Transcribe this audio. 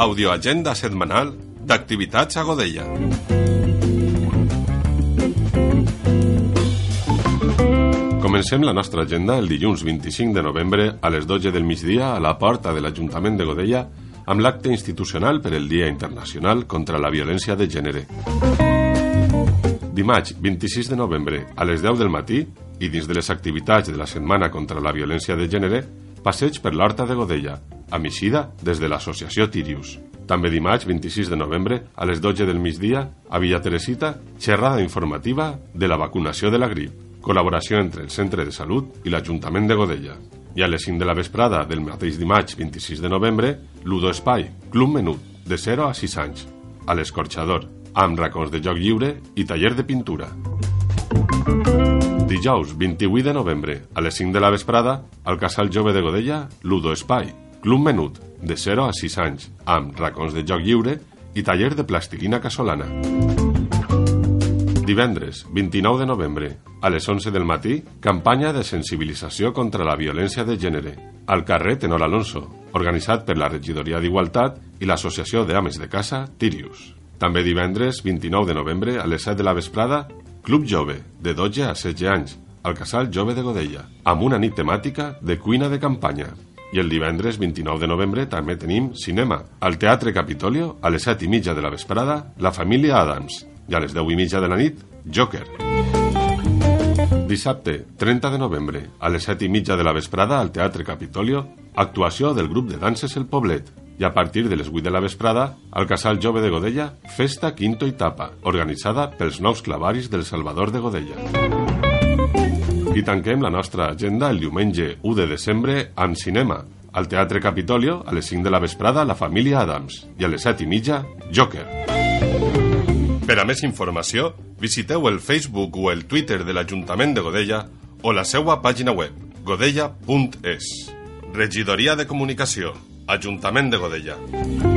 audioagenda setmanal d'activitats a Godella. Comencem la nostra agenda el dilluns 25 de novembre a les 12 del migdia a la porta de l'Ajuntament de Godella amb l'acte institucional per el Dia Internacional contra la Violència de Gènere. Dimarts 26 de novembre a les 10 del matí i dins de les activitats de la Setmana contra la Violència de Gènere, passeig per l'Horta de Godella, amb eixida des de l'associació Tirius. També dimarts 26 de novembre a les 12 del migdia a Villa Teresita, xerrada informativa de la vacunació de la grip, col·laboració entre el Centre de Salut i l'Ajuntament de Godella. I a les 5 de la vesprada del mateix dimarts 26 de novembre, Ludo Espai, Club Menut, de 0 a 6 anys, a l'Escorxador, amb racons de joc lliure i taller de pintura. Dijous 28 de novembre, a les 5 de la vesprada, al Casal Jove de Godella, Ludo Espai, Club Menut, de 0 a 6 anys, amb racons de joc lliure i taller de plastilina casolana. Divendres, 29 de novembre, a les 11 del matí, campanya de sensibilització contra la violència de gènere, al carrer Tenor Alonso, organitzat per la Regidoria d'Igualtat i l'Associació d'Ames de Casa Tirius. També divendres, 29 de novembre, a les 7 de la vesprada, Club Jove, de 12 a 16 anys, al Casal Jove de Godella, amb una nit temàtica de cuina de campanya. I el divendres 29 de novembre també tenim cinema. Al Teatre Capitolio, a les 7 i mitja de la vesprada, La família Adams. I a les 10 i mitja de la nit, Joker. Dissabte, 30 de novembre, a les 7 i mitja de la vesprada al Teatre Capitolio, actuació del grup de danses El Poblet. I a partir de les 8 de la vesprada, al Casal Jove de Godella, Festa Quinto i Tapa, organitzada pels nous clavaris del Salvador de Godella. I tanquem la nostra agenda el diumenge 1 de desembre amb cinema. Al Teatre Capitolio, a les 5 de la vesprada, La família Adams. I a les 7 i mitja, Joker. Per a més informació, visiteu el Facebook o el Twitter de l'Ajuntament de Godella o la seva pàgina web, godella.es. Regidoria de Comunicació, Ajuntament de Godella.